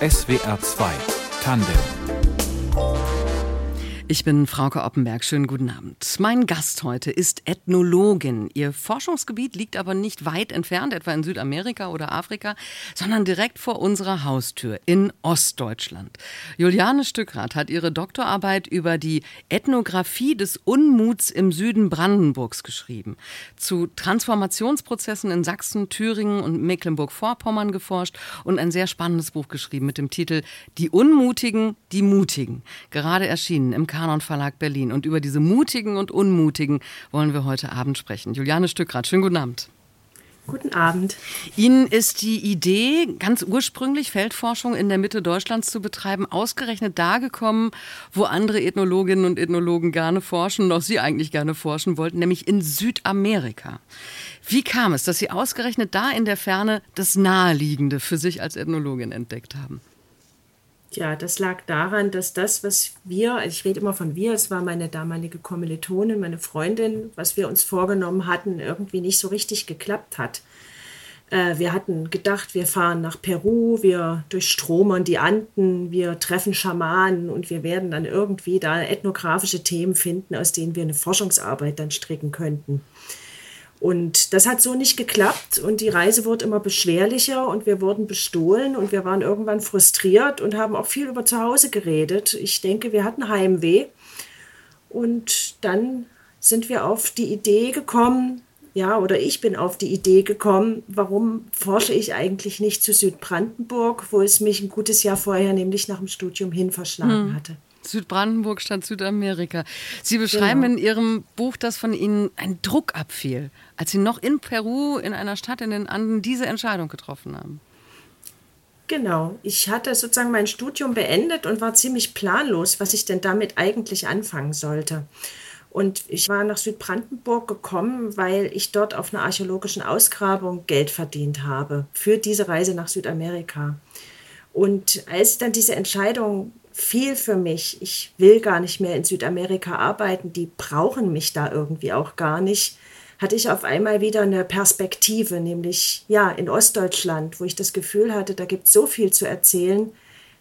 SWR 2 Tandem ich bin Frauke Oppenberg. Schönen guten Abend. Mein Gast heute ist Ethnologin. Ihr Forschungsgebiet liegt aber nicht weit entfernt, etwa in Südamerika oder Afrika, sondern direkt vor unserer Haustür in Ostdeutschland. Juliane Stückrath hat ihre Doktorarbeit über die Ethnographie des Unmuts im Süden Brandenburgs geschrieben. Zu Transformationsprozessen in Sachsen, Thüringen und Mecklenburg-Vorpommern geforscht und ein sehr spannendes Buch geschrieben mit dem Titel Die Unmutigen, die Mutigen. Gerade erschienen im Kanon Verlag Berlin. Und über diese mutigen und unmutigen wollen wir heute Abend sprechen. Juliane Stückrath, schönen guten Abend. Guten Abend. Ihnen ist die Idee, ganz ursprünglich Feldforschung in der Mitte Deutschlands zu betreiben, ausgerechnet da gekommen, wo andere Ethnologinnen und Ethnologen gerne forschen, noch Sie eigentlich gerne forschen wollten, nämlich in Südamerika. Wie kam es, dass Sie ausgerechnet da in der Ferne das Naheliegende für sich als Ethnologin entdeckt haben? Ja, das lag daran, dass das, was wir, also ich rede immer von wir, es war meine damalige Kommilitonin, meine Freundin, was wir uns vorgenommen hatten, irgendwie nicht so richtig geklappt hat. Äh, wir hatten gedacht, wir fahren nach Peru, wir durchstromern die Anden, wir treffen Schamanen und wir werden dann irgendwie da ethnografische Themen finden, aus denen wir eine Forschungsarbeit dann stricken könnten. Und das hat so nicht geklappt und die Reise wurde immer beschwerlicher und wir wurden bestohlen und wir waren irgendwann frustriert und haben auch viel über zu Hause geredet. Ich denke, wir hatten Heimweh. Und dann sind wir auf die Idee gekommen, ja, oder ich bin auf die Idee gekommen, warum forsche ich eigentlich nicht zu Südbrandenburg, wo es mich ein gutes Jahr vorher nämlich nach dem Studium hin verschlagen hm. hatte. Südbrandenburg statt Südamerika. Sie beschreiben genau. in Ihrem Buch, dass von Ihnen ein Druck abfiel, als Sie noch in Peru, in einer Stadt in den Anden, diese Entscheidung getroffen haben. Genau, ich hatte sozusagen mein Studium beendet und war ziemlich planlos, was ich denn damit eigentlich anfangen sollte. Und ich war nach Südbrandenburg gekommen, weil ich dort auf einer archäologischen Ausgrabung Geld verdient habe für diese Reise nach Südamerika. Und als dann diese Entscheidung viel für mich. Ich will gar nicht mehr in Südamerika arbeiten. Die brauchen mich da irgendwie auch gar nicht. Hatte ich auf einmal wieder eine Perspektive, nämlich ja in Ostdeutschland, wo ich das Gefühl hatte, da gibt es so viel zu erzählen.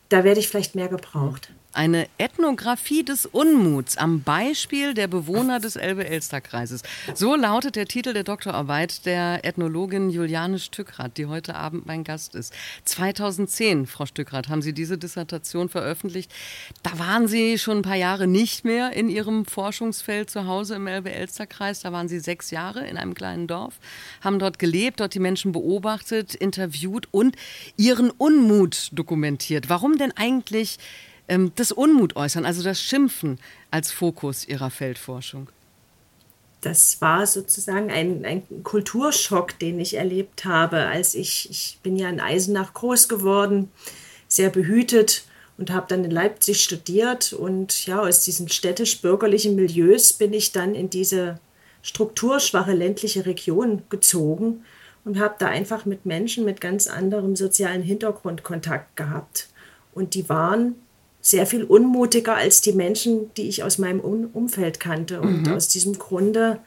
Da werde ich vielleicht mehr gebraucht. Eine Ethnographie des Unmuts am Beispiel der Bewohner des Elbe-Elster-Kreises. So lautet der Titel der Doktorarbeit der Ethnologin Juliane Stückrath, die heute Abend mein Gast ist. 2010, Frau Stückrath, haben Sie diese Dissertation veröffentlicht. Da waren Sie schon ein paar Jahre nicht mehr in Ihrem Forschungsfeld zu Hause im Elbe-Elster-Kreis. Da waren Sie sechs Jahre in einem kleinen Dorf, haben dort gelebt, dort die Menschen beobachtet, interviewt und ihren Unmut dokumentiert. Warum denn eigentlich ähm, das Unmut äußern, also das Schimpfen als Fokus Ihrer Feldforschung? Das war sozusagen ein, ein Kulturschock, den ich erlebt habe, als ich, ich bin ja in Eisenach groß geworden, sehr behütet und habe dann in Leipzig studiert und ja, aus diesen städtisch-bürgerlichen Milieus bin ich dann in diese strukturschwache ländliche Region gezogen und habe da einfach mit Menschen mit ganz anderem sozialen Hintergrund Kontakt gehabt. Und die waren sehr viel unmutiger als die Menschen, die ich aus meinem Umfeld kannte. Und mhm. aus diesem Grunde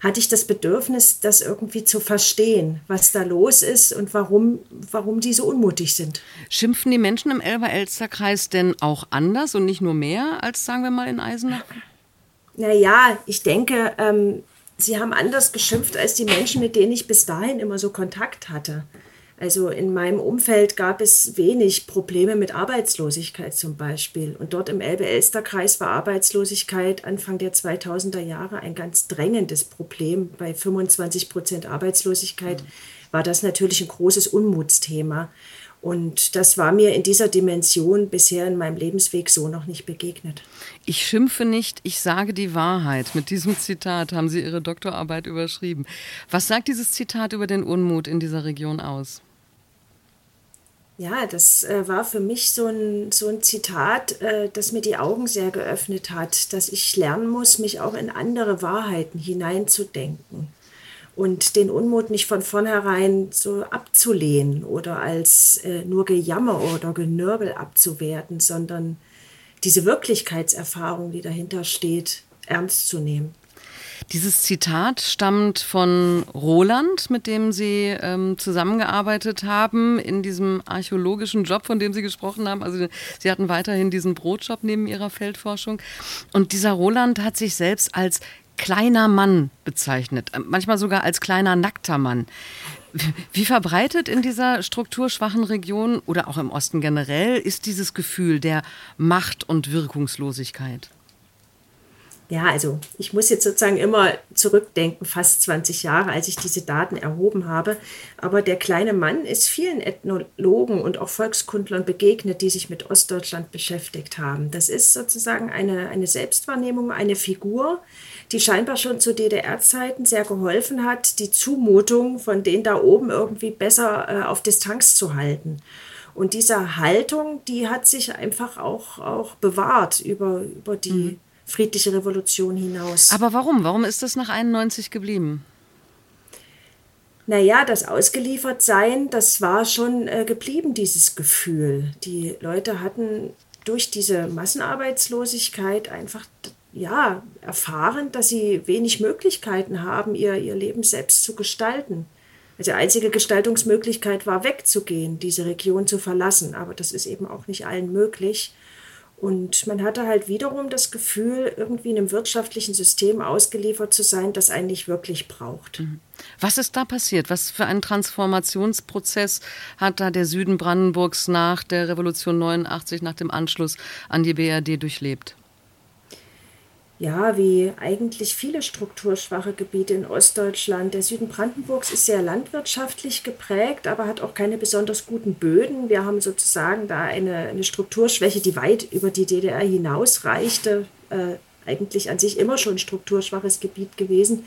hatte ich das Bedürfnis, das irgendwie zu verstehen, was da los ist und warum, warum die so unmutig sind. Schimpfen die Menschen im Elber-Elster-Kreis denn auch anders und nicht nur mehr als, sagen wir mal, in Eisenach? Naja, ich denke, ähm, sie haben anders geschimpft als die Menschen, mit denen ich bis dahin immer so Kontakt hatte. Also in meinem Umfeld gab es wenig Probleme mit Arbeitslosigkeit zum Beispiel. Und dort im Elbe-Elster-Kreis war Arbeitslosigkeit Anfang der 2000er Jahre ein ganz drängendes Problem. Bei 25 Prozent Arbeitslosigkeit war das natürlich ein großes Unmutsthema. Und das war mir in dieser Dimension bisher in meinem Lebensweg so noch nicht begegnet. Ich schimpfe nicht, ich sage die Wahrheit. Mit diesem Zitat haben Sie Ihre Doktorarbeit überschrieben. Was sagt dieses Zitat über den Unmut in dieser Region aus? Ja, das äh, war für mich so ein, so ein Zitat, äh, das mir die Augen sehr geöffnet hat, dass ich lernen muss, mich auch in andere Wahrheiten hineinzudenken und den Unmut nicht von vornherein so abzulehnen oder als äh, nur Gejammer oder Genörgel abzuwerten, sondern diese Wirklichkeitserfahrung, die dahinter steht, ernst zu nehmen. Dieses Zitat stammt von Roland, mit dem Sie ähm, zusammengearbeitet haben in diesem archäologischen Job, von dem Sie gesprochen haben. Also Sie hatten weiterhin diesen Brotjob neben Ihrer Feldforschung. Und dieser Roland hat sich selbst als kleiner Mann bezeichnet, äh, manchmal sogar als kleiner nackter Mann. Wie verbreitet in dieser strukturschwachen Region oder auch im Osten generell ist dieses Gefühl der Macht und Wirkungslosigkeit? Ja, also ich muss jetzt sozusagen immer zurückdenken, fast 20 Jahre, als ich diese Daten erhoben habe. Aber der kleine Mann ist vielen Ethnologen und auch Volkskundlern begegnet, die sich mit Ostdeutschland beschäftigt haben. Das ist sozusagen eine, eine Selbstwahrnehmung, eine Figur, die scheinbar schon zu DDR-Zeiten sehr geholfen hat, die Zumutung von denen da oben irgendwie besser äh, auf Distanz zu halten. Und diese Haltung, die hat sich einfach auch, auch bewahrt über, über die. Mhm friedliche Revolution hinaus. Aber warum? Warum ist das nach 91 geblieben? Naja, das Ausgeliefertsein, das war schon äh, geblieben, dieses Gefühl. Die Leute hatten durch diese Massenarbeitslosigkeit einfach ja, erfahren, dass sie wenig Möglichkeiten haben, ihr, ihr Leben selbst zu gestalten. Also die einzige Gestaltungsmöglichkeit war wegzugehen, diese Region zu verlassen. Aber das ist eben auch nicht allen möglich. Und man hatte halt wiederum das Gefühl, irgendwie in einem wirtschaftlichen System ausgeliefert zu sein, das einen nicht wirklich braucht. Mhm. Was ist da passiert? Was für einen Transformationsprozess hat da der Süden Brandenburgs nach der Revolution 89, nach dem Anschluss an die BRD durchlebt? Ja, wie eigentlich viele strukturschwache Gebiete in Ostdeutschland. Der Süden Brandenburgs ist sehr landwirtschaftlich geprägt, aber hat auch keine besonders guten Böden. Wir haben sozusagen da eine, eine Strukturschwäche, die weit über die DDR hinausreichte. Äh, eigentlich an sich immer schon strukturschwaches Gebiet gewesen.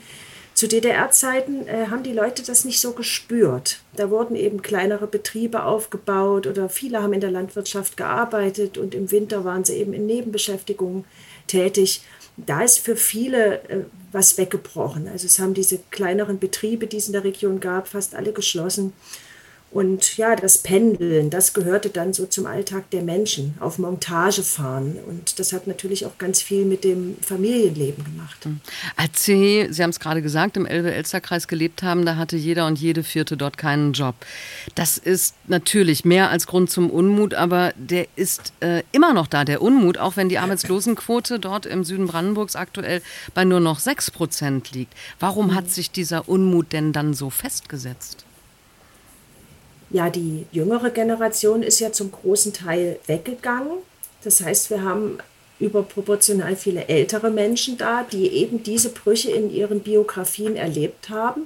Zu DDR-Zeiten äh, haben die Leute das nicht so gespürt. Da wurden eben kleinere Betriebe aufgebaut oder viele haben in der Landwirtschaft gearbeitet und im Winter waren sie eben in Nebenbeschäftigungen tätig da ist für viele äh, was weggebrochen. Also es haben diese kleineren Betriebe, die es in der Region gab, fast alle geschlossen. Und ja, das Pendeln, das gehörte dann so zum Alltag der Menschen, auf Montage fahren. Und das hat natürlich auch ganz viel mit dem Familienleben gemacht. Hm. Als Sie, Sie haben es gerade gesagt, im Elbe-Elster-Kreis gelebt haben, da hatte jeder und jede Vierte dort keinen Job. Das ist natürlich mehr als Grund zum Unmut, aber der ist äh, immer noch da, der Unmut, auch wenn die Arbeitslosenquote dort im Süden Brandenburgs aktuell bei nur noch 6 Prozent liegt. Warum hat sich dieser Unmut denn dann so festgesetzt? Ja, die jüngere Generation ist ja zum großen Teil weggegangen. Das heißt, wir haben überproportional viele ältere Menschen da, die eben diese Brüche in ihren Biografien erlebt haben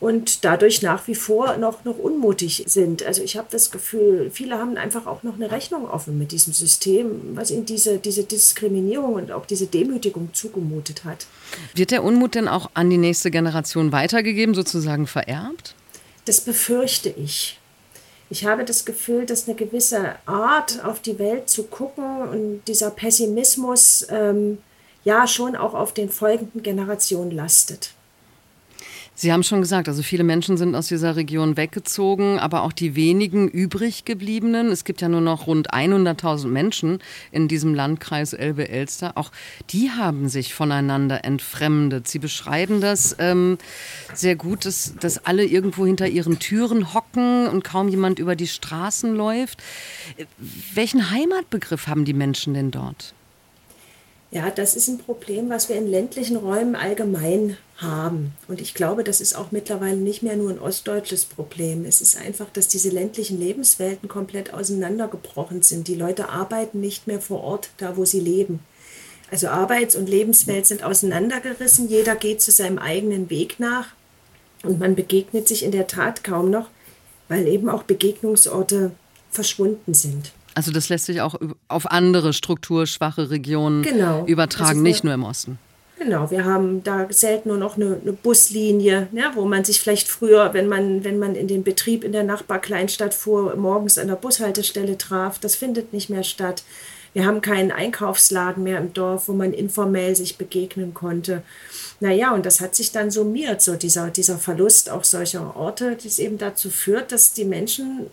und dadurch nach wie vor noch, noch unmutig sind. Also ich habe das Gefühl, viele haben einfach auch noch eine Rechnung offen mit diesem System, was ihnen diese, diese Diskriminierung und auch diese Demütigung zugemutet hat. Wird der Unmut denn auch an die nächste Generation weitergegeben, sozusagen vererbt? Das befürchte ich ich habe das Gefühl, dass eine gewisse Art auf die Welt zu gucken und dieser Pessimismus ähm, ja schon auch auf den folgenden Generationen lastet. Sie haben schon gesagt, also viele Menschen sind aus dieser Region weggezogen, aber auch die wenigen übrig gebliebenen, es gibt ja nur noch rund 100.000 Menschen in diesem Landkreis Elbe-Elster, auch die haben sich voneinander entfremdet. Sie beschreiben das ähm, sehr gut, dass, dass alle irgendwo hinter ihren Türen hocken und kaum jemand über die Straßen läuft. Welchen Heimatbegriff haben die Menschen denn dort? Ja, das ist ein Problem, was wir in ländlichen Räumen allgemein haben. Und ich glaube, das ist auch mittlerweile nicht mehr nur ein ostdeutsches Problem. Es ist einfach, dass diese ländlichen Lebenswelten komplett auseinandergebrochen sind. Die Leute arbeiten nicht mehr vor Ort, da wo sie leben. Also Arbeits- und Lebenswelt sind auseinandergerissen. Jeder geht zu seinem eigenen Weg nach. Und man begegnet sich in der Tat kaum noch, weil eben auch Begegnungsorte verschwunden sind. Also das lässt sich auch auf andere strukturschwache Regionen genau. übertragen, nicht nur im Osten. Genau, wir haben da selten nur noch eine, eine Buslinie, ja, wo man sich vielleicht früher, wenn man, wenn man in den Betrieb in der Nachbarkleinstadt fuhr, morgens an der Bushaltestelle traf. Das findet nicht mehr statt. Wir haben keinen Einkaufsladen mehr im Dorf, wo man informell sich begegnen konnte. Naja, und das hat sich dann summiert, so dieser, dieser Verlust auch solcher Orte, das eben dazu führt, dass die Menschen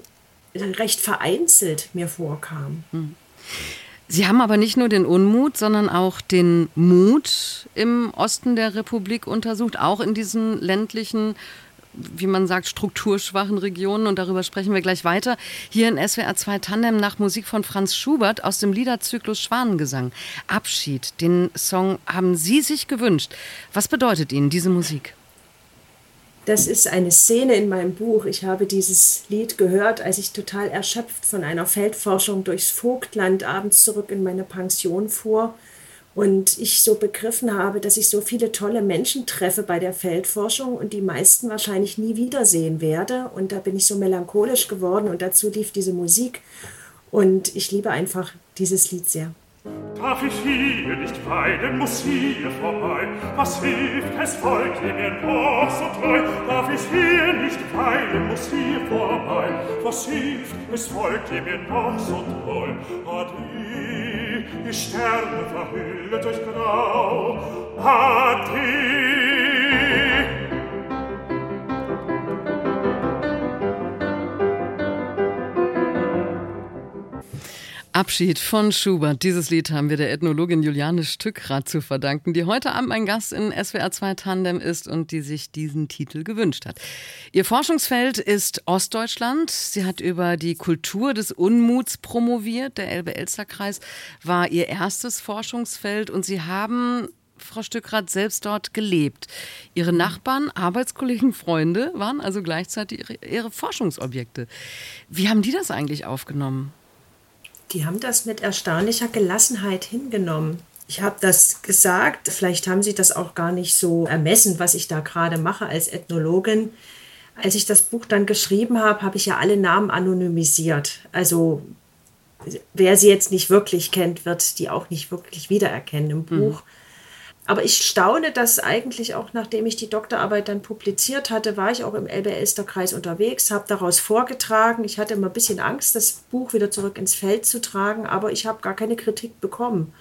recht vereinzelt mir vorkam. Hm. Sie haben aber nicht nur den Unmut, sondern auch den Mut im Osten der Republik untersucht, auch in diesen ländlichen wie man sagt, strukturschwachen Regionen und darüber sprechen wir gleich weiter. Hier in SWR 2 Tandem nach Musik von Franz Schubert aus dem Liederzyklus Schwanengesang. Abschied, den Song haben Sie sich gewünscht. Was bedeutet Ihnen diese Musik? Das ist eine Szene in meinem Buch. Ich habe dieses Lied gehört, als ich total erschöpft von einer Feldforschung durchs Vogtland abends zurück in meine Pension fuhr und ich so begriffen habe, dass ich so viele tolle Menschen treffe bei der Feldforschung und die meisten wahrscheinlich nie wiedersehen werde. Und da bin ich so melancholisch geworden und dazu lief diese Musik. Und ich liebe einfach dieses Lied sehr. Darf ich hier nicht weinen, muss hier vorbei. Was hilft, es folgt ihr mir noch so treu. Darf ich hier nicht weinen, muss hier vorbei. Was hilft, es folgt ihr mir noch so treu. Adieu die Sterne verhüllet durch Grau. Ade! Abschied von Schubert. Dieses Lied haben wir der Ethnologin Juliane Stückrath zu verdanken, die heute Abend mein Gast in SWR 2 Tandem ist und die sich diesen Titel gewünscht hat. Ihr Forschungsfeld ist Ostdeutschland. Sie hat über die Kultur des Unmuts promoviert. Der Elbe-Elster-Kreis war ihr erstes Forschungsfeld und Sie haben Frau Stückrath selbst dort gelebt. Ihre Nachbarn, Arbeitskollegen, Freunde waren also gleichzeitig ihre, ihre Forschungsobjekte. Wie haben die das eigentlich aufgenommen? Die haben das mit erstaunlicher Gelassenheit hingenommen. Ich habe das gesagt, vielleicht haben sie das auch gar nicht so ermessen, was ich da gerade mache als Ethnologin. Als ich das Buch dann geschrieben habe, habe ich ja alle Namen anonymisiert. Also wer sie jetzt nicht wirklich kennt, wird die auch nicht wirklich wiedererkennen im Buch. Mhm. Aber ich staune, dass eigentlich auch nachdem ich die Doktorarbeit dann publiziert hatte, war ich auch im Elbe-Elster-Kreis unterwegs, habe daraus vorgetragen. Ich hatte immer ein bisschen Angst, das Buch wieder zurück ins Feld zu tragen, aber ich habe gar keine Kritik bekommen.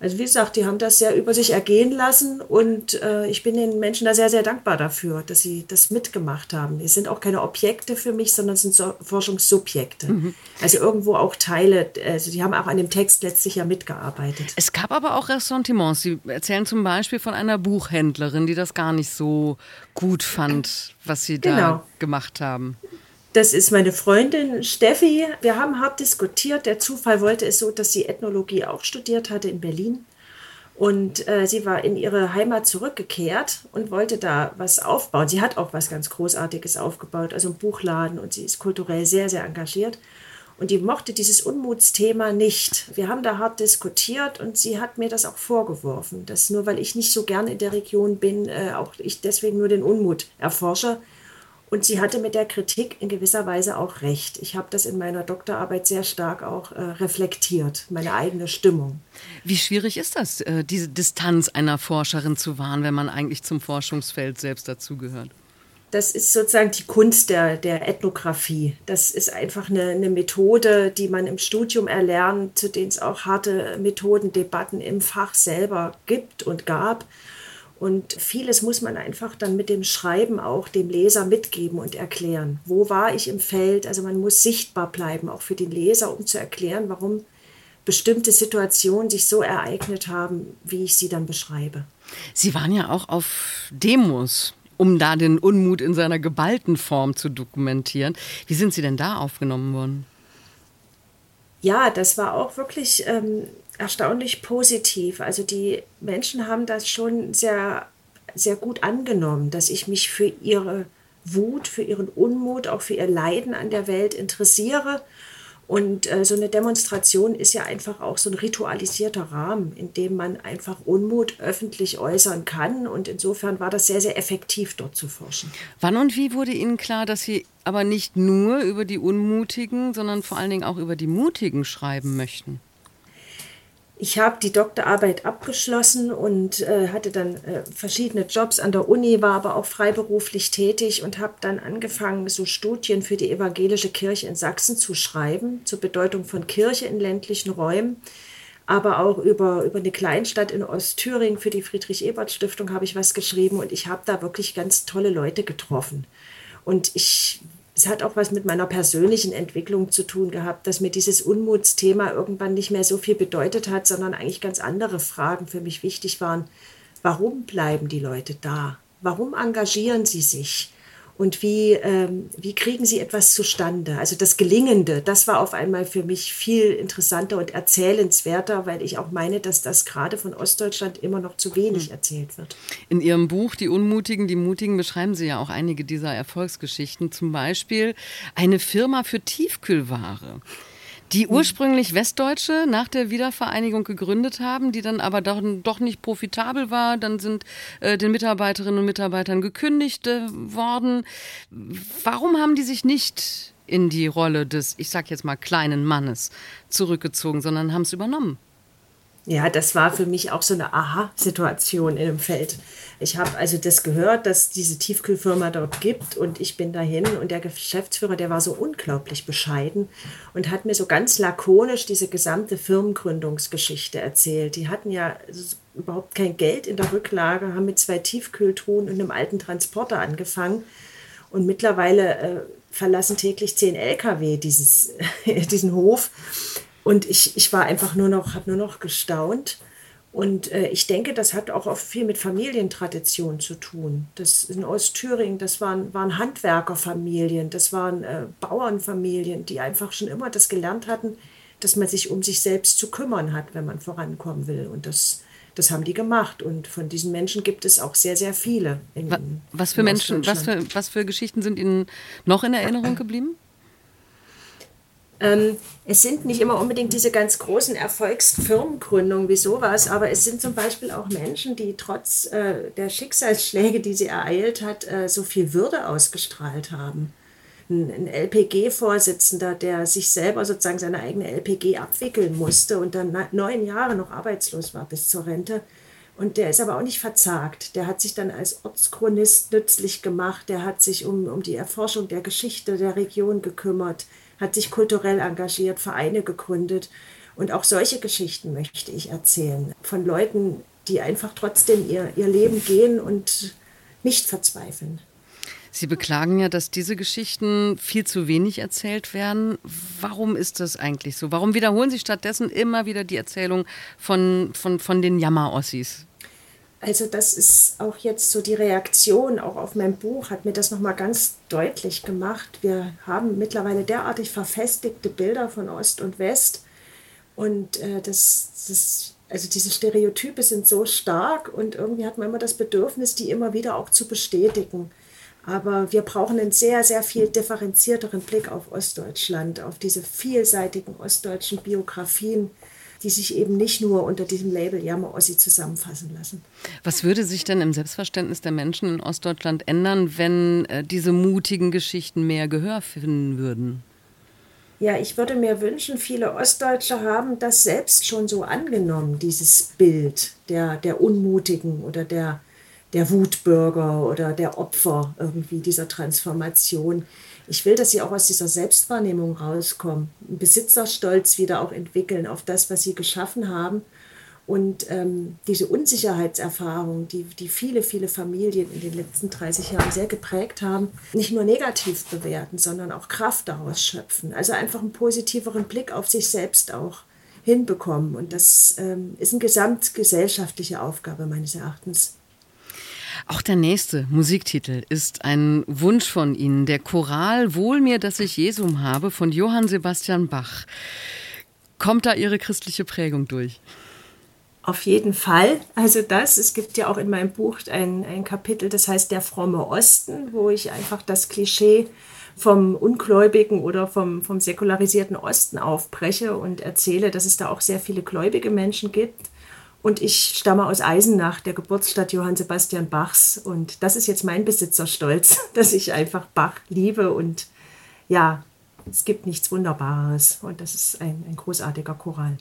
Also wie gesagt, die haben das sehr über sich ergehen lassen und äh, ich bin den Menschen da sehr, sehr dankbar dafür, dass sie das mitgemacht haben. Es sind auch keine Objekte für mich, sondern es sind so Forschungssubjekte. Mhm. Also irgendwo auch Teile, also die haben auch an dem Text letztlich ja mitgearbeitet. Es gab aber auch Ressentiments. Sie erzählen zum Beispiel von einer Buchhändlerin, die das gar nicht so gut fand, was sie da genau. gemacht haben. Das ist meine Freundin Steffi. Wir haben hart diskutiert. Der Zufall wollte es so, dass sie Ethnologie auch studiert hatte in Berlin. Und äh, sie war in ihre Heimat zurückgekehrt und wollte da was aufbauen. Sie hat auch was ganz Großartiges aufgebaut, also ein Buchladen und sie ist kulturell sehr, sehr engagiert. Und die mochte dieses Unmutsthema nicht. Wir haben da hart diskutiert und sie hat mir das auch vorgeworfen, dass nur weil ich nicht so gerne in der Region bin, äh, auch ich deswegen nur den Unmut erforsche. Und sie hatte mit der Kritik in gewisser Weise auch recht. Ich habe das in meiner Doktorarbeit sehr stark auch äh, reflektiert, meine eigene Stimmung. Wie schwierig ist das, äh, diese Distanz einer Forscherin zu wahren, wenn man eigentlich zum Forschungsfeld selbst dazugehört? Das ist sozusagen die Kunst der, der Ethnographie. Das ist einfach eine, eine Methode, die man im Studium erlernt, zu denen es auch harte Methodendebatten im Fach selber gibt und gab. Und vieles muss man einfach dann mit dem Schreiben auch dem Leser mitgeben und erklären. Wo war ich im Feld? Also man muss sichtbar bleiben, auch für den Leser, um zu erklären, warum bestimmte Situationen sich so ereignet haben, wie ich sie dann beschreibe. Sie waren ja auch auf Demos, um da den Unmut in seiner geballten Form zu dokumentieren. Wie sind Sie denn da aufgenommen worden? Ja, das war auch wirklich ähm, erstaunlich positiv. Also die Menschen haben das schon sehr, sehr gut angenommen, dass ich mich für ihre Wut, für ihren Unmut, auch für ihr Leiden an der Welt interessiere. Und äh, so eine Demonstration ist ja einfach auch so ein ritualisierter Rahmen, in dem man einfach Unmut öffentlich äußern kann. Und insofern war das sehr, sehr effektiv, dort zu forschen. Wann und wie wurde Ihnen klar, dass Sie aber nicht nur über die Unmutigen, sondern vor allen Dingen auch über die Mutigen schreiben möchten? Ich habe die Doktorarbeit abgeschlossen und äh, hatte dann äh, verschiedene Jobs an der Uni, war aber auch freiberuflich tätig und habe dann angefangen, so Studien für die evangelische Kirche in Sachsen zu schreiben, zur Bedeutung von Kirche in ländlichen Räumen. Aber auch über, über eine Kleinstadt in Ostthüringen für die Friedrich-Ebert-Stiftung habe ich was geschrieben und ich habe da wirklich ganz tolle Leute getroffen. Und ich es hat auch was mit meiner persönlichen Entwicklung zu tun gehabt, dass mir dieses Unmutsthema irgendwann nicht mehr so viel bedeutet hat, sondern eigentlich ganz andere Fragen für mich wichtig waren. Warum bleiben die Leute da? Warum engagieren sie sich? Und wie, ähm, wie kriegen sie etwas zustande. Also das Gelingende, das war auf einmal für mich viel interessanter und erzählenswerter, weil ich auch meine, dass das gerade von Ostdeutschland immer noch zu wenig hm. erzählt wird. In Ihrem Buch Die Unmutigen, die Mutigen beschreiben Sie ja auch einige dieser Erfolgsgeschichten, zum Beispiel eine Firma für Tiefkühlware die ursprünglich Westdeutsche nach der Wiedervereinigung gegründet haben, die dann aber doch, doch nicht profitabel war. Dann sind äh, den Mitarbeiterinnen und Mitarbeitern gekündigt äh, worden. Warum haben die sich nicht in die Rolle des, ich sag jetzt mal, kleinen Mannes zurückgezogen, sondern haben es übernommen? Ja, das war für mich auch so eine Aha-Situation in dem Feld. Ich habe also das gehört, dass diese Tiefkühlfirma dort gibt und ich bin dahin und der Geschäftsführer, der war so unglaublich bescheiden und hat mir so ganz lakonisch diese gesamte Firmengründungsgeschichte erzählt. Die hatten ja überhaupt kein Geld in der Rücklage, haben mit zwei Tiefkühltruhen und einem alten Transporter angefangen und mittlerweile äh, verlassen täglich zehn Lkw dieses, diesen Hof. Und ich, ich war einfach nur noch, habe nur noch gestaunt. Und äh, ich denke, das hat auch oft viel mit Familientradition zu tun. Das in Ostthüringen, das waren, waren Handwerkerfamilien, das waren äh, Bauernfamilien, die einfach schon immer das gelernt hatten, dass man sich um sich selbst zu kümmern hat, wenn man vorankommen will. Und das, das haben die gemacht. Und von diesen Menschen gibt es auch sehr, sehr viele. In, was für Menschen, was für, was für Geschichten sind Ihnen noch in Erinnerung geblieben? Ähm, es sind nicht immer unbedingt diese ganz großen Erfolgsfirmengründungen wie sowas, aber es sind zum Beispiel auch Menschen, die trotz äh, der Schicksalsschläge, die sie ereilt hat, äh, so viel Würde ausgestrahlt haben. Ein, ein LPG-Vorsitzender, der sich selber sozusagen seine eigene LPG abwickeln musste und dann neun Jahre noch arbeitslos war bis zur Rente. Und der ist aber auch nicht verzagt. Der hat sich dann als Ortschronist nützlich gemacht. Der hat sich um, um die Erforschung der Geschichte der Region gekümmert hat sich kulturell engagiert, Vereine gegründet. Und auch solche Geschichten möchte ich erzählen. Von Leuten, die einfach trotzdem ihr, ihr Leben gehen und nicht verzweifeln. Sie beklagen ja, dass diese Geschichten viel zu wenig erzählt werden. Warum ist das eigentlich so? Warum wiederholen Sie stattdessen immer wieder die Erzählung von, von, von den Jammerossis? Also das ist auch jetzt so die Reaktion auch auf mein Buch, hat mir das nochmal ganz deutlich gemacht. Wir haben mittlerweile derartig verfestigte Bilder von Ost und West und äh, das, das, also diese Stereotype sind so stark und irgendwie hat man immer das Bedürfnis, die immer wieder auch zu bestätigen. Aber wir brauchen einen sehr, sehr viel differenzierteren Blick auf Ostdeutschland, auf diese vielseitigen ostdeutschen Biografien die sich eben nicht nur unter diesem Label Jammer-Ossi zusammenfassen lassen. Was würde sich denn im Selbstverständnis der Menschen in Ostdeutschland ändern, wenn äh, diese mutigen Geschichten mehr Gehör finden würden? Ja, ich würde mir wünschen, viele Ostdeutsche haben das selbst schon so angenommen, dieses Bild der, der Unmutigen oder der, der Wutbürger oder der Opfer irgendwie dieser Transformation ich will, dass sie auch aus dieser Selbstwahrnehmung rauskommen, einen Besitzerstolz wieder auch entwickeln auf das, was sie geschaffen haben. Und ähm, diese Unsicherheitserfahrung, die, die viele, viele Familien in den letzten 30 Jahren sehr geprägt haben, nicht nur negativ bewerten, sondern auch Kraft daraus schöpfen. Also einfach einen positiveren Blick auf sich selbst auch hinbekommen. Und das ähm, ist eine gesamtgesellschaftliche Aufgabe meines Erachtens. Auch der nächste Musiktitel ist ein Wunsch von Ihnen, der Choral Wohl mir, dass ich Jesum habe von Johann Sebastian Bach. Kommt da Ihre christliche Prägung durch? Auf jeden Fall. Also das, es gibt ja auch in meinem Buch ein, ein Kapitel, das heißt Der fromme Osten, wo ich einfach das Klischee vom ungläubigen oder vom, vom säkularisierten Osten aufbreche und erzähle, dass es da auch sehr viele gläubige Menschen gibt und ich stamme aus Eisenach, der Geburtsstadt Johann Sebastian Bachs. Und das ist jetzt mein Besitzerstolz, dass ich einfach Bach liebe. Und ja, es gibt nichts Wunderbares. Und das ist ein, ein großartiger Choral.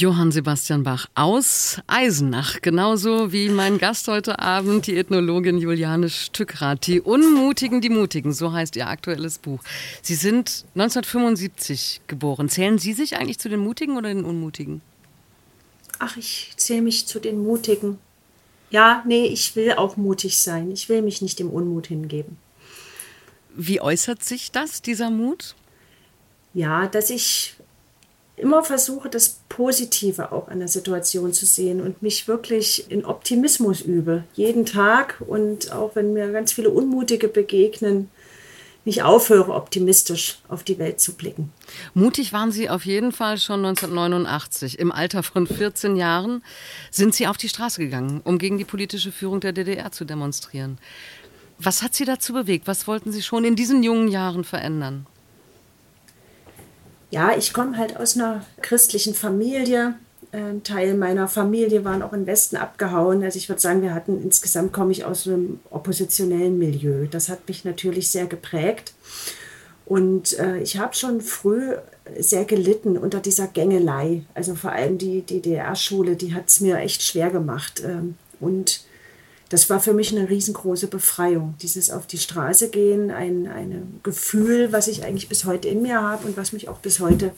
Johann Sebastian Bach aus Eisenach, genauso wie mein Gast heute Abend, die Ethnologin Juliane Stückrath. Die Unmutigen, die Mutigen, so heißt ihr aktuelles Buch. Sie sind 1975 geboren. Zählen Sie sich eigentlich zu den Mutigen oder den Unmutigen? Ach, ich zähle mich zu den Mutigen. Ja, nee, ich will auch mutig sein. Ich will mich nicht dem Unmut hingeben. Wie äußert sich das, dieser Mut? Ja, dass ich immer versuche, das Positive auch an der Situation zu sehen und mich wirklich in Optimismus übe, jeden Tag und auch wenn mir ganz viele Unmutige begegnen, nicht aufhöre, optimistisch auf die Welt zu blicken. Mutig waren Sie auf jeden Fall schon 1989. Im Alter von 14 Jahren sind Sie auf die Straße gegangen, um gegen die politische Führung der DDR zu demonstrieren. Was hat Sie dazu bewegt? Was wollten Sie schon in diesen jungen Jahren verändern? Ja, ich komme halt aus einer christlichen Familie. Ein Teil meiner Familie waren auch im Westen abgehauen. Also ich würde sagen, wir hatten insgesamt komme ich aus einem oppositionellen Milieu. Das hat mich natürlich sehr geprägt. Und äh, ich habe schon früh sehr gelitten unter dieser Gängelei. Also vor allem die DDR-Schule, die hat es mir echt schwer gemacht. Ähm, und das war für mich eine riesengroße Befreiung. Dieses auf die Straße gehen, ein, ein Gefühl, was ich eigentlich bis heute in mir habe und was mich auch bis heute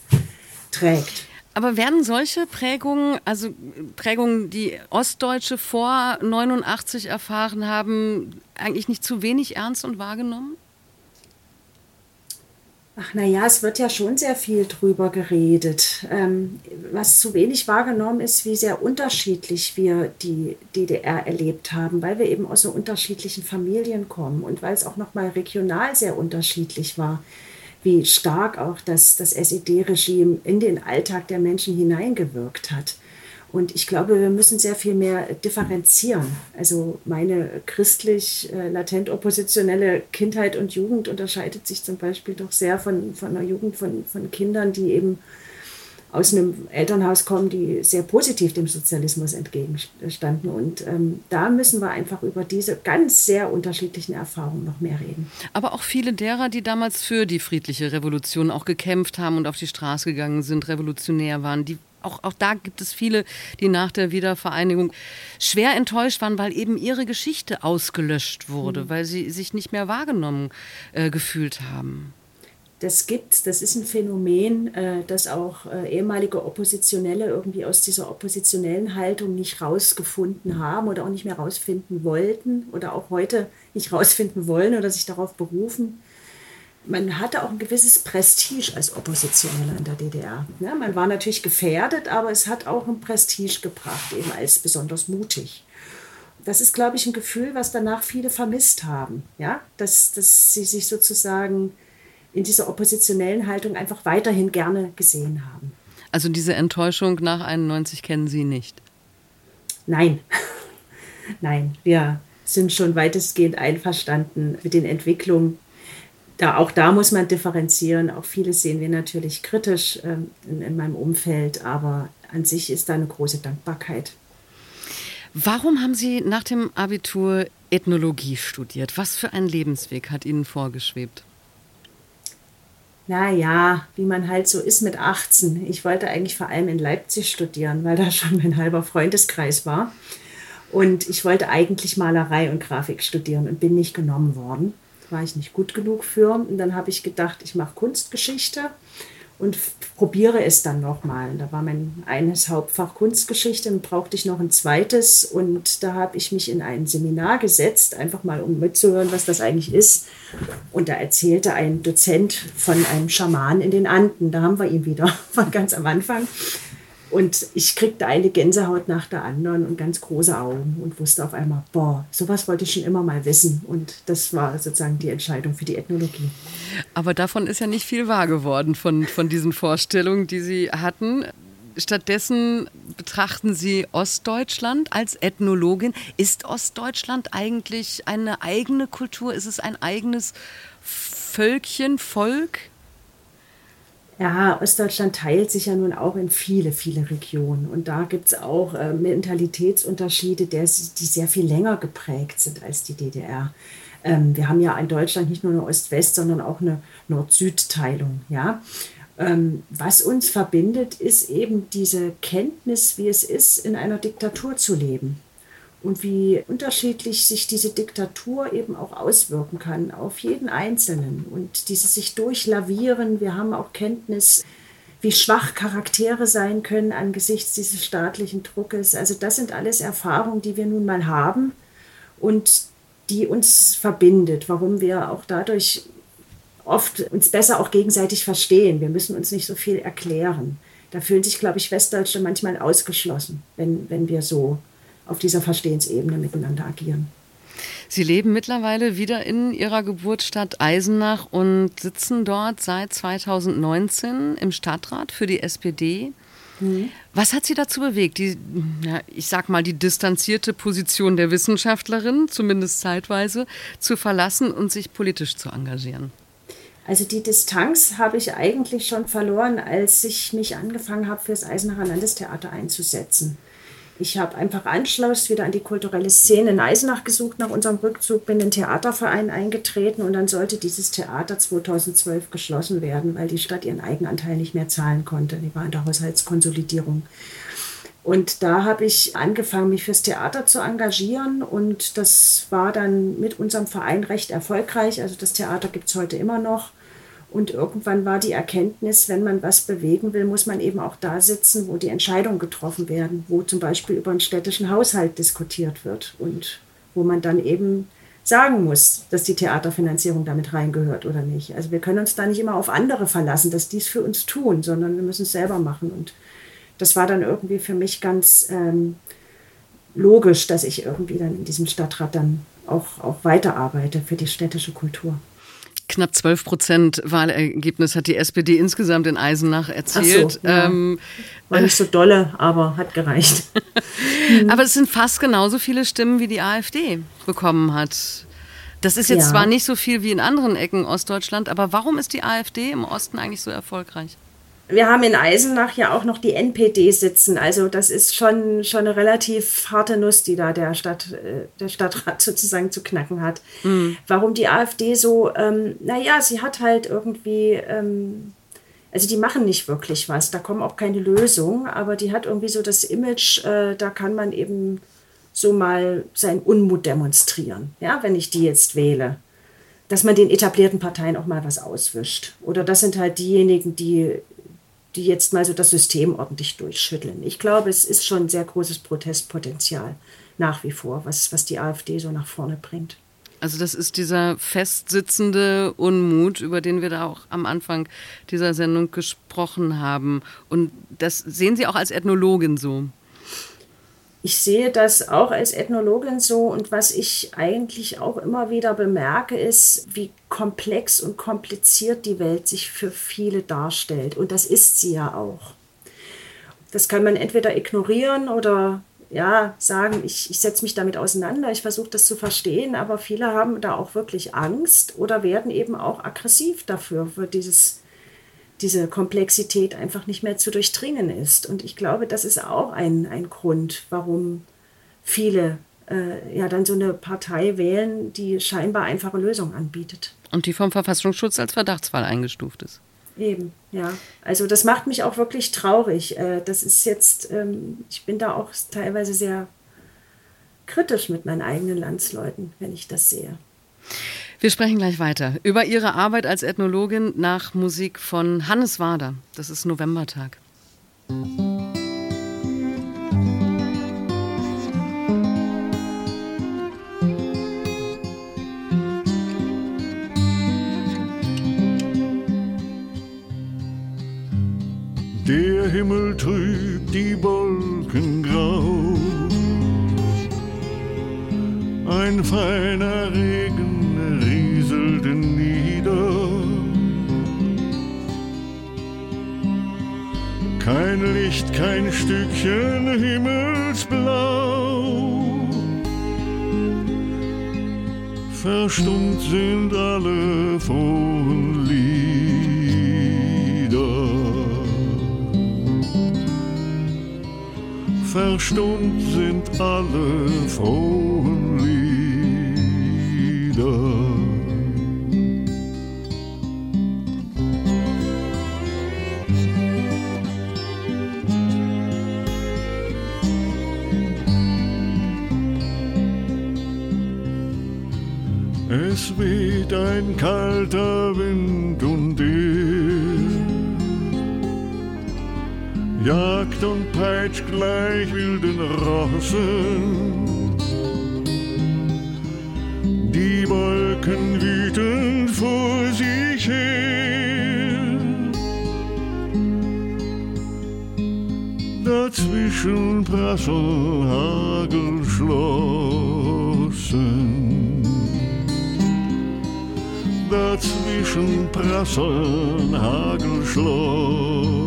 trägt. Aber werden solche Prägungen, also Prägungen, die Ostdeutsche vor 89 erfahren haben, eigentlich nicht zu wenig ernst und wahrgenommen? Ach naja, es wird ja schon sehr viel drüber geredet. Ähm, was zu wenig wahrgenommen ist, wie sehr unterschiedlich wir die DDR erlebt haben, weil wir eben aus so unterschiedlichen Familien kommen und weil es auch nochmal regional sehr unterschiedlich war, wie stark auch das, das SED-Regime in den Alltag der Menschen hineingewirkt hat. Und ich glaube, wir müssen sehr viel mehr differenzieren. Also meine christlich äh, latent oppositionelle Kindheit und Jugend unterscheidet sich zum Beispiel doch sehr von, von einer Jugend von, von Kindern, die eben aus einem Elternhaus kommen, die sehr positiv dem Sozialismus entgegenstanden. Und ähm, da müssen wir einfach über diese ganz sehr unterschiedlichen Erfahrungen noch mehr reden. Aber auch viele derer, die damals für die friedliche Revolution auch gekämpft haben und auf die Straße gegangen sind, revolutionär waren, die auch, auch da gibt es viele, die nach der Wiedervereinigung schwer enttäuscht waren, weil eben ihre Geschichte ausgelöscht wurde, mhm. weil sie sich nicht mehr wahrgenommen äh, gefühlt haben. Das gibt's, das ist ein Phänomen, äh, dass auch äh, ehemalige Oppositionelle irgendwie aus dieser oppositionellen Haltung nicht rausgefunden haben oder auch nicht mehr rausfinden wollten oder auch heute nicht rausfinden wollen oder sich darauf berufen man hatte auch ein gewisses Prestige als Oppositioneller in der DDR. Ja, man war natürlich gefährdet, aber es hat auch ein Prestige gebracht, eben als besonders mutig. Das ist, glaube ich, ein Gefühl, was danach viele vermisst haben. Ja? Dass, dass sie sich sozusagen in dieser oppositionellen Haltung einfach weiterhin gerne gesehen haben. Also diese Enttäuschung nach 91 kennen Sie nicht? Nein, nein, wir sind schon weitestgehend einverstanden mit den Entwicklungen da, auch da muss man differenzieren. Auch vieles sehen wir natürlich kritisch ähm, in, in meinem Umfeld, aber an sich ist da eine große Dankbarkeit. Warum haben Sie nach dem Abitur Ethnologie studiert? Was für ein Lebensweg hat Ihnen vorgeschwebt? Naja, wie man halt so ist mit 18. Ich wollte eigentlich vor allem in Leipzig studieren, weil da schon mein halber Freundeskreis war. Und ich wollte eigentlich Malerei und Grafik studieren und bin nicht genommen worden war ich nicht gut genug für. Und dann habe ich gedacht, ich mache Kunstgeschichte und probiere es dann nochmal. Da war mein eines Hauptfach Kunstgeschichte und brauchte ich noch ein zweites. Und da habe ich mich in ein Seminar gesetzt, einfach mal um mitzuhören, was das eigentlich ist. Und da erzählte ein Dozent von einem Schaman in den Anden. Da haben wir ihn wieder von ganz am Anfang. Und ich kriegte eine Gänsehaut nach der anderen und ganz große Augen und wusste auf einmal, boah, sowas wollte ich schon immer mal wissen. Und das war sozusagen die Entscheidung für die Ethnologie. Aber davon ist ja nicht viel wahr geworden, von, von diesen Vorstellungen, die Sie hatten. Stattdessen betrachten Sie Ostdeutschland als Ethnologin. Ist Ostdeutschland eigentlich eine eigene Kultur? Ist es ein eigenes Völkchen, Volk? Ja, Ostdeutschland teilt sich ja nun auch in viele, viele Regionen. Und da gibt es auch äh, Mentalitätsunterschiede, der, die sehr viel länger geprägt sind als die DDR. Ähm, wir haben ja in Deutschland nicht nur eine Ost-West, sondern auch eine Nord-Süd-Teilung. Ja? Ähm, was uns verbindet, ist eben diese Kenntnis, wie es ist, in einer Diktatur zu leben und wie unterschiedlich sich diese Diktatur eben auch auswirken kann auf jeden Einzelnen und dieses sich durchlavieren. Wir haben auch Kenntnis, wie schwach Charaktere sein können angesichts dieses staatlichen Druckes. Also das sind alles Erfahrungen, die wir nun mal haben und die uns verbindet, warum wir auch dadurch oft uns besser auch gegenseitig verstehen. Wir müssen uns nicht so viel erklären. Da fühlen sich, glaube ich, Westdeutsche manchmal ausgeschlossen, wenn, wenn wir so auf dieser Verstehensebene miteinander agieren. Sie leben mittlerweile wieder in Ihrer Geburtsstadt Eisenach und sitzen dort seit 2019 im Stadtrat für die SPD. Mhm. Was hat Sie dazu bewegt, die, ja, ich sag mal, die distanzierte Position der Wissenschaftlerin, zumindest zeitweise, zu verlassen und sich politisch zu engagieren? Also die Distanz habe ich eigentlich schon verloren, als ich mich angefangen habe, für das Eisenacher Landestheater einzusetzen. Ich habe einfach Anschluss wieder an die kulturelle Szene in Eisenach gesucht nach unserem Rückzug, bin in den Theaterverein eingetreten und dann sollte dieses Theater 2012 geschlossen werden, weil die Stadt ihren Eigenanteil nicht mehr zahlen konnte. Die war in der Haushaltskonsolidierung. Und da habe ich angefangen, mich fürs Theater zu engagieren und das war dann mit unserem Verein recht erfolgreich. Also das Theater gibt es heute immer noch. Und irgendwann war die Erkenntnis, wenn man was bewegen will, muss man eben auch da sitzen, wo die Entscheidungen getroffen werden, wo zum Beispiel über einen städtischen Haushalt diskutiert wird und wo man dann eben sagen muss, dass die Theaterfinanzierung damit reingehört oder nicht. Also wir können uns da nicht immer auf andere verlassen, dass die es für uns tun, sondern wir müssen es selber machen. Und das war dann irgendwie für mich ganz ähm, logisch, dass ich irgendwie dann in diesem Stadtrat dann auch, auch weiterarbeite für die städtische Kultur. Knapp 12 Prozent Wahlergebnis hat die SPD insgesamt in Eisenach erzielt. So, ja. ähm, War nicht so dolle, aber hat gereicht. aber es sind fast genauso viele Stimmen, wie die AfD bekommen hat. Das ist jetzt ja. zwar nicht so viel wie in anderen Ecken Ostdeutschland, aber warum ist die AfD im Osten eigentlich so erfolgreich? Wir haben in Eisenach ja auch noch die NPD sitzen. Also das ist schon, schon eine relativ harte Nuss, die da der, Stadt, äh, der Stadtrat sozusagen zu knacken hat. Mhm. Warum die AfD so, ähm, naja, sie hat halt irgendwie, ähm, also die machen nicht wirklich was, da kommen auch keine Lösungen, aber die hat irgendwie so das Image, äh, da kann man eben so mal seinen Unmut demonstrieren, ja, wenn ich die jetzt wähle dass man den etablierten Parteien auch mal was auswischt. Oder das sind halt diejenigen, die die jetzt mal so das System ordentlich durchschütteln. Ich glaube, es ist schon ein sehr großes Protestpotenzial nach wie vor, was, was die AfD so nach vorne bringt. Also das ist dieser festsitzende Unmut, über den wir da auch am Anfang dieser Sendung gesprochen haben. Und das sehen Sie auch als Ethnologin so ich sehe das auch als Ethnologin so und was ich eigentlich auch immer wieder bemerke, ist, wie komplex und kompliziert die Welt sich für viele darstellt. Und das ist sie ja auch. Das kann man entweder ignorieren oder ja, sagen, ich, ich setze mich damit auseinander, ich versuche das zu verstehen, aber viele haben da auch wirklich Angst oder werden eben auch aggressiv dafür, für dieses diese Komplexität einfach nicht mehr zu durchdringen ist. Und ich glaube, das ist auch ein, ein Grund, warum viele äh, ja dann so eine Partei wählen, die scheinbar einfache Lösungen anbietet. Und die vom Verfassungsschutz als Verdachtsfall eingestuft ist. Eben, ja. Also das macht mich auch wirklich traurig. Äh, das ist jetzt, ähm, ich bin da auch teilweise sehr kritisch mit meinen eigenen Landsleuten, wenn ich das sehe. Wir sprechen gleich weiter über Ihre Arbeit als Ethnologin nach Musik von Hannes Wader. Das ist Novembertag. Der Himmel trüb, die Wolken grau. Ein feiner Regen rieselte nieder. Kein Licht, kein Stückchen Himmelsblau. Verstummt sind alle frohen Lieder. Verstummt sind alle frohen Es weht ein kalter Wind und er jagt und peitscht gleich wilden Rossen. Die Wolken wüten vor sich her. Dazwischen prasseln Hagelschlossen. Dazwischen prasseln Hagelschlossen.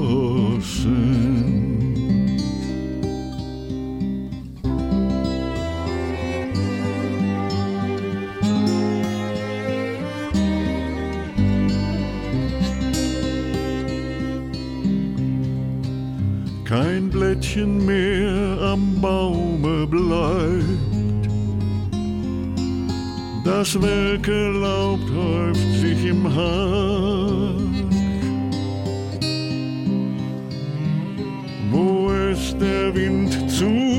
kein Blättchen mehr am Baume bleibt. Das welke Laub häuft sich im Haar. Wo es der Wind zusammentreibt,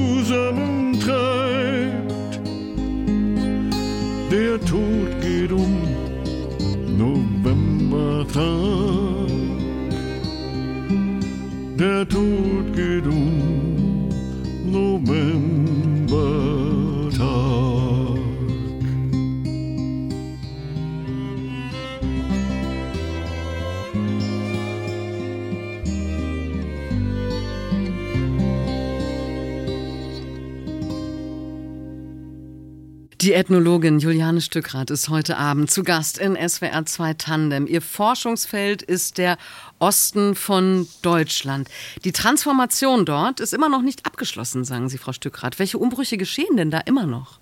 Ethnologin Juliane Stückrath ist heute Abend zu Gast in SWR 2 Tandem. Ihr Forschungsfeld ist der Osten von Deutschland. Die Transformation dort ist immer noch nicht abgeschlossen, sagen Sie, Frau Stückrath. Welche Umbrüche geschehen denn da immer noch?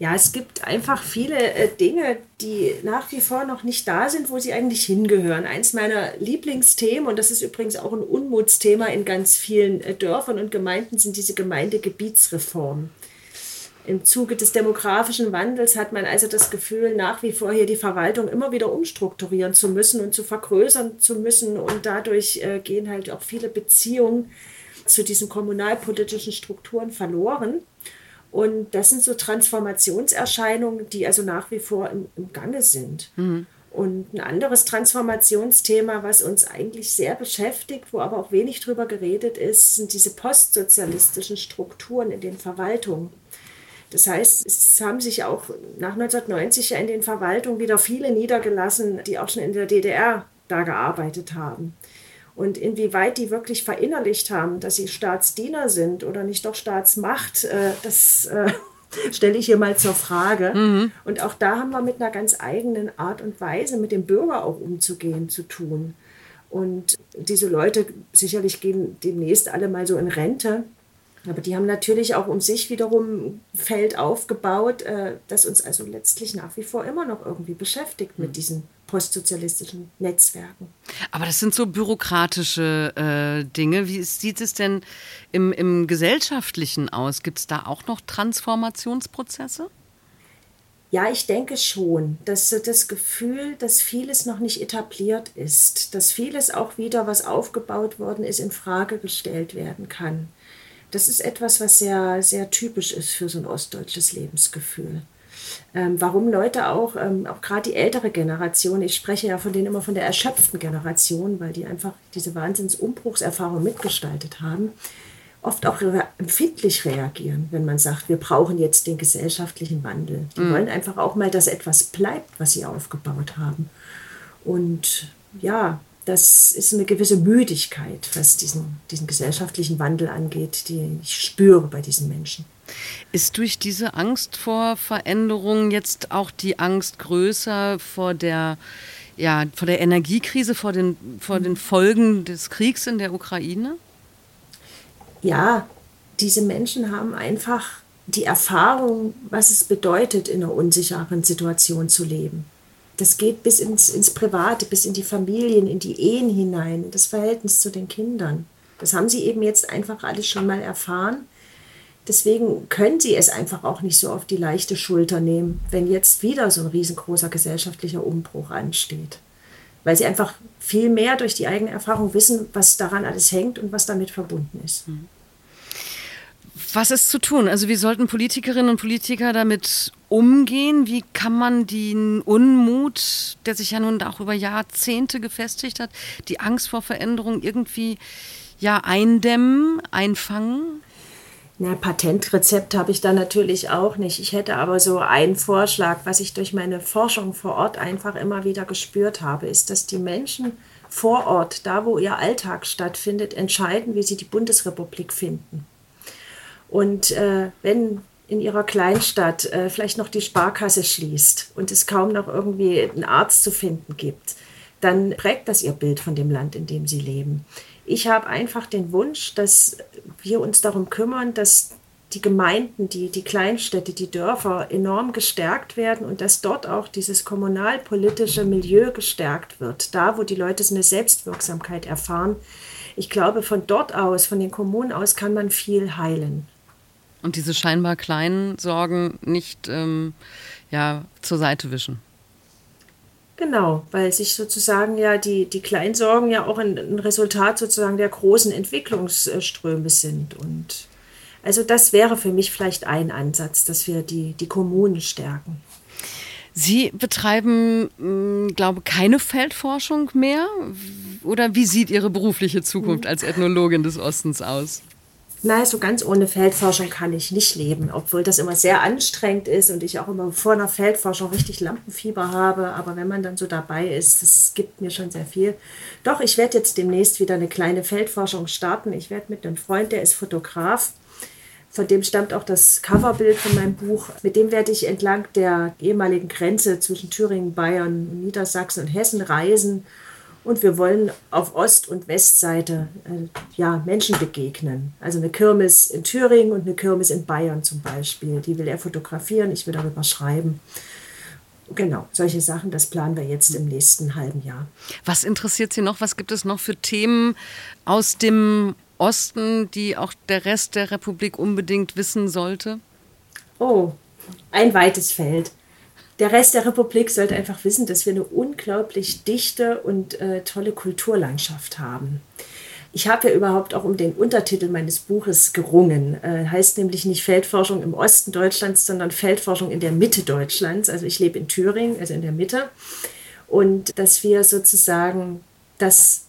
Ja, es gibt einfach viele äh, Dinge, die nach wie vor noch nicht da sind, wo sie eigentlich hingehören. Eins meiner Lieblingsthemen, und das ist übrigens auch ein Unmutsthema in ganz vielen äh, Dörfern und Gemeinden, sind diese Gemeindegebietsreformen. Im Zuge des demografischen Wandels hat man also das Gefühl, nach wie vor hier die Verwaltung immer wieder umstrukturieren zu müssen und zu vergrößern zu müssen. Und dadurch äh, gehen halt auch viele Beziehungen zu diesen kommunalpolitischen Strukturen verloren. Und das sind so Transformationserscheinungen, die also nach wie vor im, im Gange sind. Mhm. Und ein anderes Transformationsthema, was uns eigentlich sehr beschäftigt, wo aber auch wenig drüber geredet ist, sind diese postsozialistischen Strukturen in den Verwaltungen. Das heißt, es haben sich auch nach 1990 in den Verwaltungen wieder viele niedergelassen, die auch schon in der DDR da gearbeitet haben. Und inwieweit die wirklich verinnerlicht haben, dass sie Staatsdiener sind oder nicht doch Staatsmacht, äh, das äh, stelle ich hier mal zur Frage. Mhm. Und auch da haben wir mit einer ganz eigenen Art und Weise, mit dem Bürger auch umzugehen, zu tun. Und diese Leute sicherlich gehen demnächst alle mal so in Rente. Aber die haben natürlich auch um sich wiederum ein Feld aufgebaut, äh, das uns also letztlich nach wie vor immer noch irgendwie beschäftigt mit hm. diesen postsozialistischen Netzwerken. Aber das sind so bürokratische äh, Dinge. Wie sieht es denn im, im Gesellschaftlichen aus? Gibt es da auch noch Transformationsprozesse? Ja, ich denke schon, dass das Gefühl, dass vieles noch nicht etabliert ist, dass vieles auch wieder, was aufgebaut worden ist, in Frage gestellt werden kann. Das ist etwas, was sehr, sehr typisch ist für so ein ostdeutsches Lebensgefühl. Ähm, warum Leute auch, ähm, auch gerade die ältere Generation, ich spreche ja von denen immer von der erschöpften Generation, weil die einfach diese Wahnsinnsumbruchserfahrung mitgestaltet haben, oft auch re empfindlich reagieren, wenn man sagt, wir brauchen jetzt den gesellschaftlichen Wandel. Die mhm. wollen einfach auch mal, dass etwas bleibt, was sie aufgebaut haben. Und ja, das ist eine gewisse Müdigkeit, was diesen, diesen gesellschaftlichen Wandel angeht, die ich spüre bei diesen Menschen. Ist durch diese Angst vor Veränderungen jetzt auch die Angst größer vor der, ja, vor der Energiekrise, vor den, vor den Folgen des Kriegs in der Ukraine? Ja, diese Menschen haben einfach die Erfahrung, was es bedeutet, in einer unsicheren Situation zu leben das geht bis ins, ins Private, bis in die Familien, in die Ehen hinein, das Verhältnis zu den Kindern. Das haben sie eben jetzt einfach alles schon mal erfahren. Deswegen können sie es einfach auch nicht so auf die leichte Schulter nehmen, wenn jetzt wieder so ein riesengroßer gesellschaftlicher Umbruch ansteht. Weil sie einfach viel mehr durch die eigene Erfahrung wissen, was daran alles hängt und was damit verbunden ist. Mhm. Was ist zu tun? Also wie sollten Politikerinnen und Politiker damit umgehen? Wie kann man den Unmut, der sich ja nun auch über Jahrzehnte gefestigt hat, die Angst vor Veränderung irgendwie ja eindämmen, einfangen? Na, Patentrezept habe ich da natürlich auch nicht. Ich hätte aber so einen Vorschlag, was ich durch meine Forschung vor Ort einfach immer wieder gespürt habe, ist, dass die Menschen vor Ort, da wo ihr Alltag stattfindet, entscheiden, wie sie die Bundesrepublik finden. Und äh, wenn in ihrer Kleinstadt äh, vielleicht noch die Sparkasse schließt und es kaum noch irgendwie einen Arzt zu finden gibt, dann prägt das ihr Bild von dem Land, in dem sie leben. Ich habe einfach den Wunsch, dass wir uns darum kümmern, dass die Gemeinden, die, die Kleinstädte, die Dörfer enorm gestärkt werden und dass dort auch dieses kommunalpolitische Milieu gestärkt wird, da wo die Leute so eine Selbstwirksamkeit erfahren. Ich glaube, von dort aus, von den Kommunen aus, kann man viel heilen. Und diese scheinbar kleinen Sorgen nicht ähm, ja, zur Seite wischen. Genau, weil sich sozusagen ja die, die Kleinsorgen ja auch ein, ein Resultat sozusagen der großen Entwicklungsströme sind. Und also das wäre für mich vielleicht ein Ansatz, dass wir die, die Kommunen stärken. Sie betreiben, hm, glaube ich, keine Feldforschung mehr? Oder wie sieht Ihre berufliche Zukunft als Ethnologin des Ostens aus? Nein, so ganz ohne Feldforschung kann ich nicht leben, obwohl das immer sehr anstrengend ist und ich auch immer vor einer Feldforschung richtig Lampenfieber habe. Aber wenn man dann so dabei ist, das gibt mir schon sehr viel. Doch, ich werde jetzt demnächst wieder eine kleine Feldforschung starten. Ich werde mit einem Freund, der ist Fotograf, von dem stammt auch das Coverbild von meinem Buch. Mit dem werde ich entlang der ehemaligen Grenze zwischen Thüringen, Bayern, Niedersachsen und Hessen reisen und wir wollen auf Ost- und Westseite äh, ja, Menschen begegnen. Also eine Kirmes in Thüringen und eine Kirmes in Bayern zum Beispiel. Die will er fotografieren, ich will darüber schreiben. Genau, solche Sachen, das planen wir jetzt im nächsten halben Jahr. Was interessiert Sie noch? Was gibt es noch für Themen aus dem Osten, die auch der Rest der Republik unbedingt wissen sollte? Oh, ein weites Feld der Rest der Republik sollte einfach wissen, dass wir eine unglaublich dichte und äh, tolle Kulturlandschaft haben. Ich habe ja überhaupt auch um den Untertitel meines Buches gerungen. Äh, heißt nämlich nicht Feldforschung im Osten Deutschlands, sondern Feldforschung in der Mitte Deutschlands. Also ich lebe in Thüringen, also in der Mitte. Und dass wir sozusagen das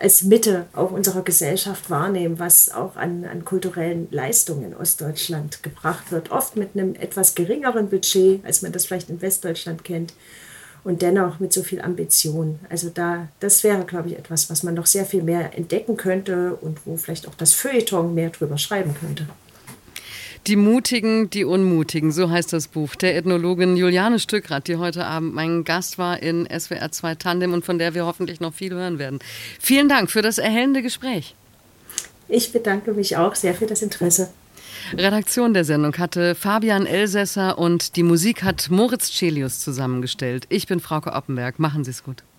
als Mitte auch unserer Gesellschaft wahrnehmen, was auch an, an kulturellen Leistungen in Ostdeutschland gebracht wird. Oft mit einem etwas geringeren Budget, als man das vielleicht in Westdeutschland kennt. Und dennoch mit so viel Ambition. Also da, das wäre, glaube ich, etwas, was man noch sehr viel mehr entdecken könnte und wo vielleicht auch das Feuilleton mehr drüber schreiben könnte. Die Mutigen, die Unmutigen, so heißt das Buch der Ethnologin Juliane Stückrath, die heute Abend mein Gast war in SWR 2 Tandem und von der wir hoffentlich noch viel hören werden. Vielen Dank für das erhellende Gespräch. Ich bedanke mich auch sehr für das Interesse. Redaktion der Sendung hatte Fabian Elsässer und die Musik hat Moritz Celius zusammengestellt. Ich bin Frauke Oppenberg. Machen Sie es gut.